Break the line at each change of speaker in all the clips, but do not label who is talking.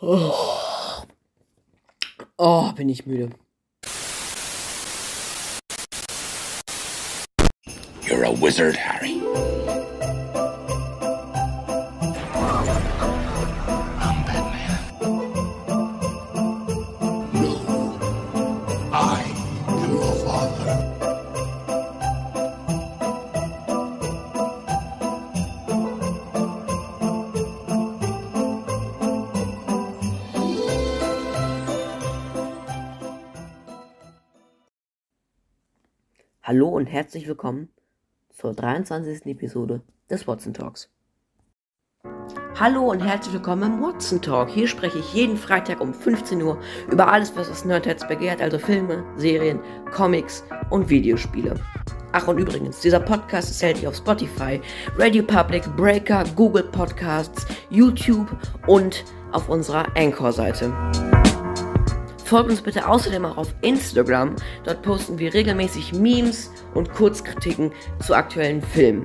Oh. oh, bin ich müde.
You're a wizard, Harry.
Hallo und herzlich willkommen zur 23. Episode des Watson Talks. Hallo und herzlich willkommen im Watson Talk. Hier spreche ich jeden Freitag um 15 Uhr über alles, was das Nerdherz begehrt, also Filme, Serien, Comics und Videospiele. Ach und übrigens, dieser Podcast ist erhältlich auf Spotify, Radio Public, Breaker, Google Podcasts, YouTube und auf unserer Anchor-Seite. Folgt uns bitte außerdem auch auf Instagram. Dort posten wir regelmäßig Memes und Kurzkritiken zu aktuellen Filmen.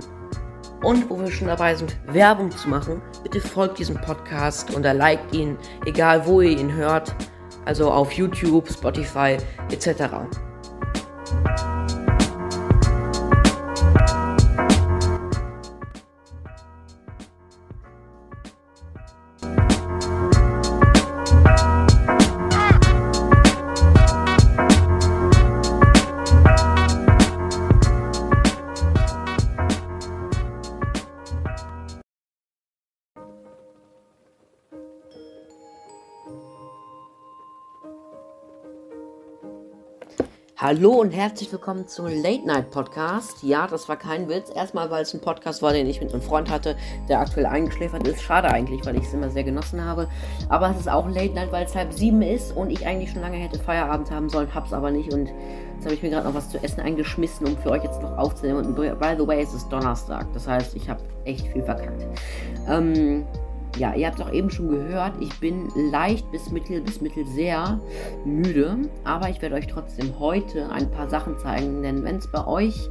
Und wo wir schon dabei sind, Werbung zu machen, bitte folgt diesem Podcast und liked ihn, egal wo ihr ihn hört. Also auf YouTube, Spotify etc. Hallo und herzlich willkommen zum Late Night Podcast. Ja, das war kein Witz. Erstmal, weil es ein Podcast war, den ich mit einem Freund hatte, der aktuell eingeschläfert ist. Schade eigentlich, weil ich es immer sehr genossen habe. Aber es ist auch Late Night, weil es halb sieben ist und ich eigentlich schon lange hätte Feierabend haben sollen, hab's aber nicht. Und jetzt habe ich mir gerade noch was zu essen eingeschmissen, um für euch jetzt noch aufzunehmen. Und by the way, es ist Donnerstag. Das heißt, ich habe echt viel verkackt. Ähm. Ja, ihr habt es auch eben schon gehört, ich bin leicht bis mittel bis mittel sehr müde, aber ich werde euch trotzdem heute ein paar Sachen zeigen, denn wenn es bei euch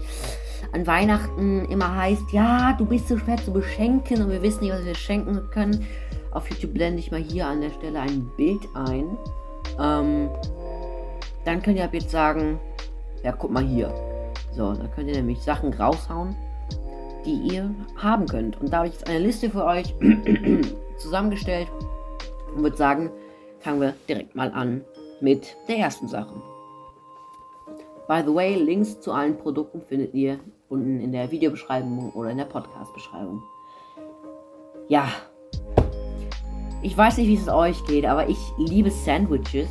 an Weihnachten immer heißt, ja, du bist so schwer zu beschenken und wir wissen nicht, was wir schenken können, auf YouTube blende ich mal hier an der Stelle ein Bild ein. Ähm, dann könnt ihr ab jetzt sagen, ja, guck mal hier. So, da könnt ihr nämlich Sachen raushauen die ihr haben könnt. Und da habe ich jetzt eine Liste für euch zusammengestellt und würde sagen, fangen wir direkt mal an mit der ersten Sache. By the way, Links zu allen Produkten findet ihr unten in der Videobeschreibung oder in der Podcast-Beschreibung. Ja, ich weiß nicht, wie es euch geht, aber ich liebe Sandwiches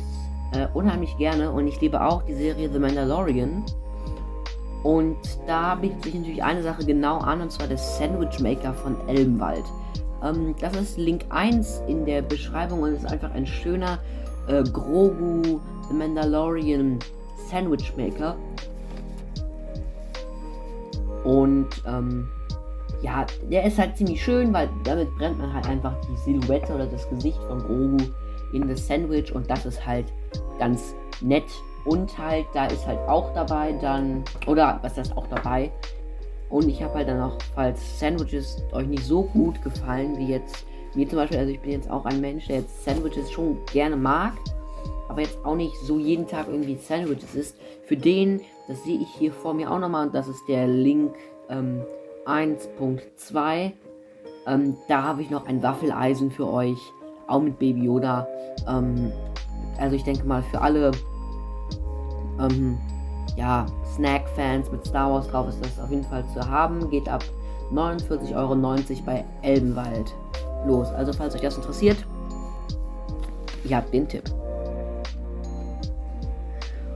äh, unheimlich gerne und ich liebe auch die Serie The Mandalorian. Und da bietet sich natürlich eine Sache genau an, und zwar der Sandwich Maker von Elbenwald. Ähm, das ist Link 1 in der Beschreibung und ist einfach ein schöner äh, Grogu The Mandalorian Sandwich Maker. Und ähm, ja, der ist halt ziemlich schön, weil damit brennt man halt einfach die Silhouette oder das Gesicht von Grogu in das Sandwich und das ist halt ganz nett und halt, da ist halt auch dabei dann, oder was ist auch dabei? Und ich habe halt dann auch, falls Sandwiches euch nicht so gut gefallen wie jetzt, mir zum Beispiel, also ich bin jetzt auch ein Mensch, der jetzt Sandwiches schon gerne mag, aber jetzt auch nicht so jeden Tag irgendwie Sandwiches isst. Für den, das sehe ich hier vor mir auch nochmal, und das ist der Link ähm, 1.2. Ähm, da habe ich noch ein Waffeleisen für euch, auch mit Baby Yoda. Ähm, also ich denke mal für alle ähm, ja, Snack-Fans mit Star Wars drauf ist das auf jeden Fall zu haben. Geht ab 49,90 Euro bei Elbenwald los. Also falls euch das interessiert, ihr habt den Tipp.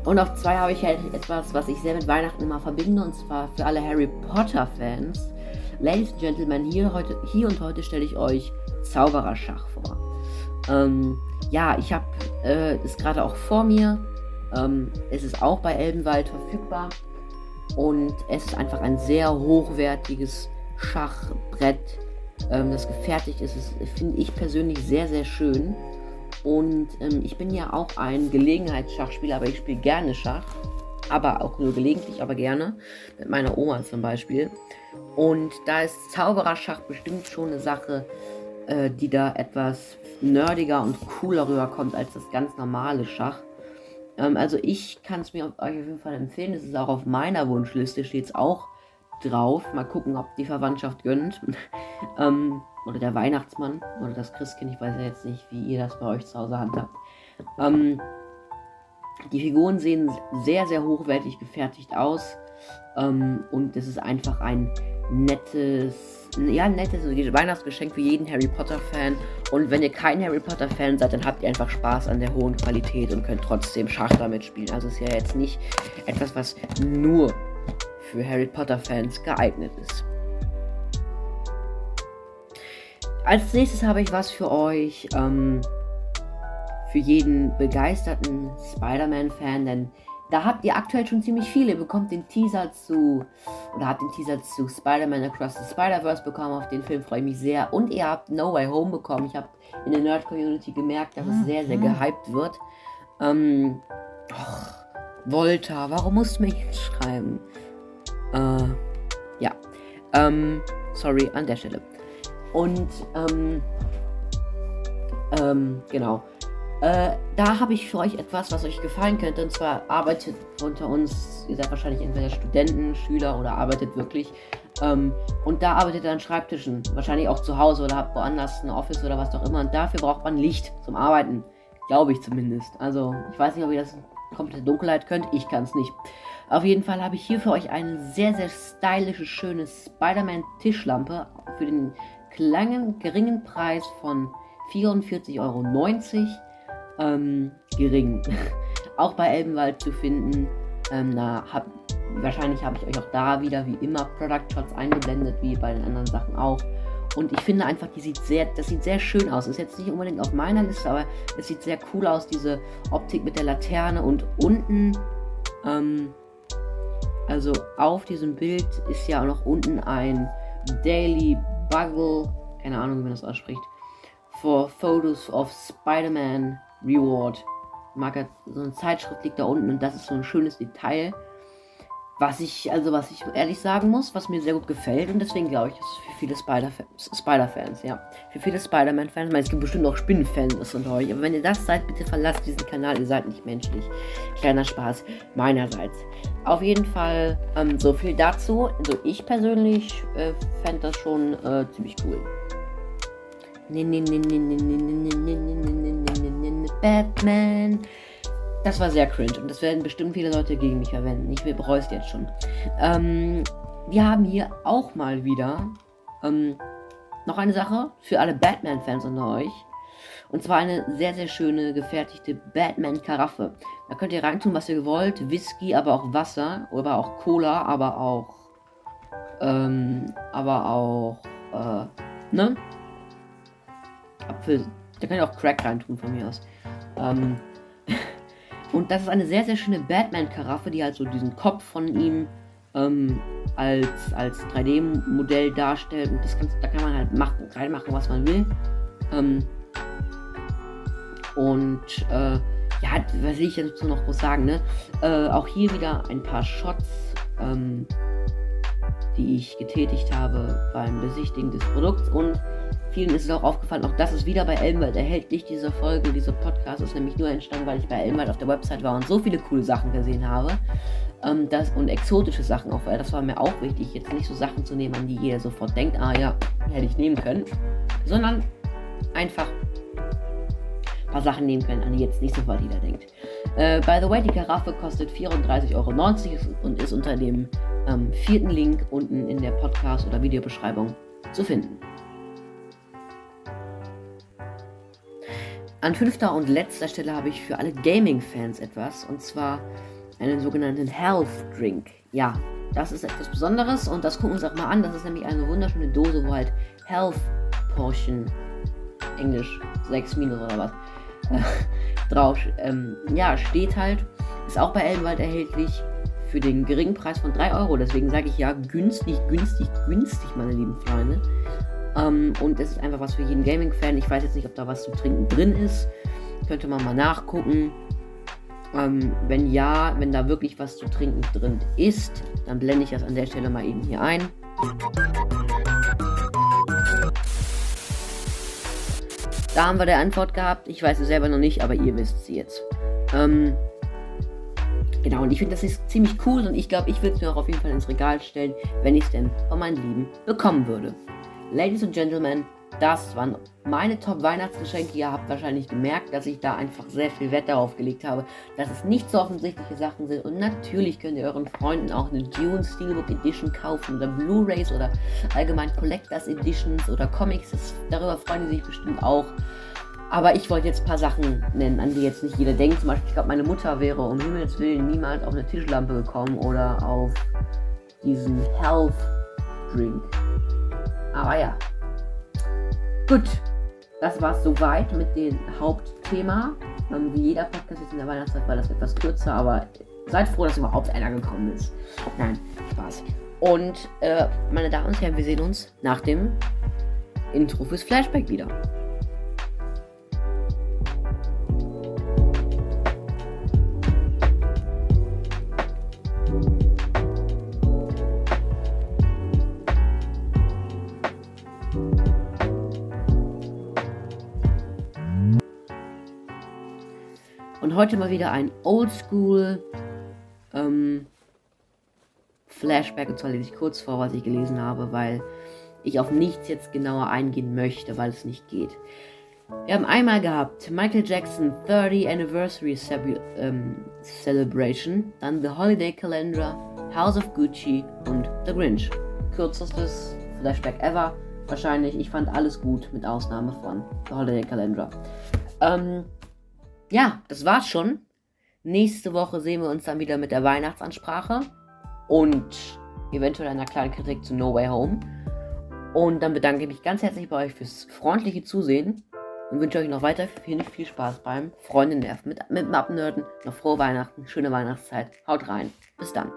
Und auf zwei habe ich halt etwas, was ich sehr mit Weihnachten immer verbinde, und zwar für alle Harry Potter-Fans. Ladies and Gentlemen, hier, heute, hier und heute stelle ich euch Zaubererschach vor. Ähm, ja, ich habe äh, es gerade auch vor mir. Ähm, es ist auch bei Elbenwald verfügbar. Und es ist einfach ein sehr hochwertiges Schachbrett, ähm, das gefertigt ist. Das finde ich persönlich sehr, sehr schön. Und ähm, ich bin ja auch ein Gelegenheitsschachspieler, aber ich spiele gerne Schach. Aber auch nur gelegentlich, aber gerne. Mit meiner Oma zum Beispiel. Und da ist Zaubererschach bestimmt schon eine Sache, äh, die da etwas nerdiger und cooler rüberkommt als das ganz normale Schach. Ähm, also ich kann es mir euch auf jeden Fall empfehlen. Es ist auch auf meiner Wunschliste, steht es auch drauf. Mal gucken, ob die Verwandtschaft gönnt. ähm, oder der Weihnachtsmann oder das Christkind. Ich weiß ja jetzt nicht, wie ihr das bei euch zu Hause handhabt. Ähm, die Figuren sehen sehr, sehr hochwertig gefertigt aus. Ähm, und es ist einfach ein nettes, ja, nettes Weihnachtsgeschenk für jeden Harry Potter-Fan. Und wenn ihr kein Harry Potter-Fan seid, dann habt ihr einfach Spaß an der hohen Qualität und könnt trotzdem Schach damit spielen. Also ist ja jetzt nicht etwas, was nur für Harry Potter-Fans geeignet ist. Als nächstes habe ich was für euch. Ähm, für jeden begeisterten Spider-Man-Fan, denn da habt ihr aktuell schon ziemlich viele. Ihr bekommt den Teaser zu, oder habt den Teaser zu Spider-Man Across the Spider-Verse bekommen. Auf den Film freue ich mich sehr. Und ihr habt No Way Home bekommen. Ich habe in der Nerd-Community gemerkt, dass es sehr, sehr gehypt wird. Ähm, och, Volta, warum musst du mich jetzt schreiben? Äh, ja. Ähm, sorry, an der Stelle. Und, ähm, ähm, genau. Äh, da habe ich für euch etwas, was euch gefallen könnte. Und zwar arbeitet unter uns, ihr seid wahrscheinlich entweder Studenten, Schüler oder arbeitet wirklich. Ähm, und da arbeitet ihr an Schreibtischen. Wahrscheinlich auch zu Hause oder habt woanders ein Office oder was auch immer. Und dafür braucht man Licht zum Arbeiten. Glaube ich zumindest. Also, ich weiß nicht, ob ihr das komplette Dunkelheit könnt. Ich kann es nicht. Auf jeden Fall habe ich hier für euch eine sehr, sehr stylische, schöne Spider-Man-Tischlampe für den kleinen, geringen Preis von 44,90 Euro ähm, gering. auch bei Elbenwald zu finden. Ähm, na, hab, wahrscheinlich habe ich euch auch da wieder wie immer Product Shots eingeblendet, wie bei den anderen Sachen auch. Und ich finde einfach, die sieht sehr, das sieht sehr schön aus. Ist jetzt nicht unbedingt auf meiner Liste, aber es sieht sehr cool aus, diese Optik mit der Laterne. Und unten, ähm, also auf diesem Bild ist ja auch noch unten ein Daily Bugle, keine Ahnung, wie man das ausspricht, for Photos of Spider-Man Reward. Marker, so eine Zeitschrift liegt da unten und das ist so ein schönes Detail. Was ich, also was ich ehrlich sagen muss, was mir sehr gut gefällt und deswegen glaube ich, ist für viele Spider-Fans, Spider ja. Für viele Spider-Man-Fans, es gibt bestimmt auch Spinnen-Fans unter euch, aber wenn ihr das seid, bitte verlasst diesen Kanal, ihr seid nicht menschlich. Kleiner Spaß meinerseits. Auf jeden Fall ähm, so viel dazu. Also ich persönlich äh, fände das schon äh, ziemlich cool. Batman. Das war sehr cringe und das werden bestimmt viele Leute gegen mich verwenden. Ich bereue es jetzt schon. Ähm, wir haben hier auch mal wieder ähm, noch eine Sache für alle Batman-Fans unter euch. Und zwar eine sehr, sehr schöne gefertigte Batman-Karaffe. Da könnt ihr reintun, was ihr wollt. Whisky, aber auch Wasser. Oder auch Cola, aber auch. Ähm, aber auch. Äh, ne? Apfel. Da kann ich auch Crack reintun von mir aus. Ähm, und das ist eine sehr, sehr schöne Batman-Karaffe, die halt so diesen Kopf von ihm ähm, als, als 3D-Modell darstellt. Und das kann, da kann man halt machen, reinmachen, was man will. Ähm, und äh, ja, was will ich jetzt noch groß sagen, ne? Äh, auch hier wieder ein paar Shots, ähm, die ich getätigt habe beim Besichtigen des Produkts. Und Vielen ist es auch aufgefallen, auch das ist wieder bei Elmwald erhältlich. Diese Folge, dieser Podcast ist nämlich nur entstanden, weil ich bei Elmwald auf der Website war und so viele coole Sachen gesehen habe. Ähm, das, und exotische Sachen auch, weil das war mir auch wichtig, jetzt nicht so Sachen zu nehmen, an die jeder sofort denkt, ah ja, hätte ich nehmen können, sondern einfach ein paar Sachen nehmen können, an die jetzt nicht sofort jeder denkt. Äh, by the way, die Karaffe kostet 34,90 Euro und ist unter dem ähm, vierten Link unten in der Podcast- oder Videobeschreibung zu finden. An fünfter und letzter Stelle habe ich für alle Gaming-Fans etwas, und zwar einen sogenannten Health Drink. Ja, das ist etwas Besonderes und das gucken wir uns auch mal an. Das ist nämlich eine wunderschöne Dose, wo halt Health Portion, Englisch 6 minus oder was, drauf, ähm, ja, steht halt. Ist auch bei Elbenwald erhältlich für den geringen Preis von 3 Euro. Deswegen sage ich ja günstig, günstig, günstig, meine lieben Freunde. Ähm, und es ist einfach was für jeden Gaming-Fan. Ich weiß jetzt nicht, ob da was zu trinken drin ist. Könnte man mal nachgucken. Ähm, wenn ja, wenn da wirklich was zu trinken drin ist, dann blende ich das an der Stelle mal eben hier ein. Da haben wir die Antwort gehabt. Ich weiß es selber noch nicht, aber ihr wisst sie jetzt. Ähm, genau, und ich finde, das ist ziemlich cool und ich glaube, ich würde es mir auch auf jeden Fall ins Regal stellen, wenn ich es denn von meinen Lieben bekommen würde. Ladies and Gentlemen, das waren meine Top-Weihnachtsgeschenke. Ihr habt wahrscheinlich gemerkt, dass ich da einfach sehr viel Wert darauf gelegt habe, dass es nicht so offensichtliche Sachen sind. Und natürlich könnt ihr euren Freunden auch eine Dune Steelbook Edition kaufen oder Blu-rays oder allgemein Collectors Editions oder Comics. Darüber freuen sie sich bestimmt auch. Aber ich wollte jetzt ein paar Sachen nennen, an die jetzt nicht jeder denkt. Zum Beispiel, ich glaube, meine Mutter wäre um Himmels Willen niemals auf eine Tischlampe gekommen oder auf diesen Health Drink. Aber ja, Gut, das war es soweit mit dem Hauptthema. Ähm, wie jeder Podcast jetzt in der Weihnachtszeit war das etwas kürzer, aber seid froh, dass überhaupt einer gekommen ist. Nein, Spaß. Und äh, meine Damen und Herren, wir sehen uns nach dem Intro fürs Flashback wieder. Heute mal wieder ein Oldschool ähm, Flashback. Und zwar lese ich kurz vor, was ich gelesen habe, weil ich auf nichts jetzt genauer eingehen möchte, weil es nicht geht. Wir haben einmal gehabt Michael Jackson 30 Anniversary Cebu ähm, Celebration, dann The Holiday Calendar, House of Gucci und The Grinch. Kürzestes Flashback ever. Wahrscheinlich, ich fand alles gut, mit Ausnahme von The Holiday Calendar. Ähm, ja, das war's schon. Nächste Woche sehen wir uns dann wieder mit der Weihnachtsansprache und eventuell einer kleinen Kritik zu No Way Home. Und dann bedanke ich mich ganz herzlich bei euch fürs freundliche Zusehen und wünsche euch noch weiterhin viel Spaß beim Freunde nerven mit, mit Abnörden. Noch frohe Weihnachten, schöne Weihnachtszeit. Haut rein. Bis dann.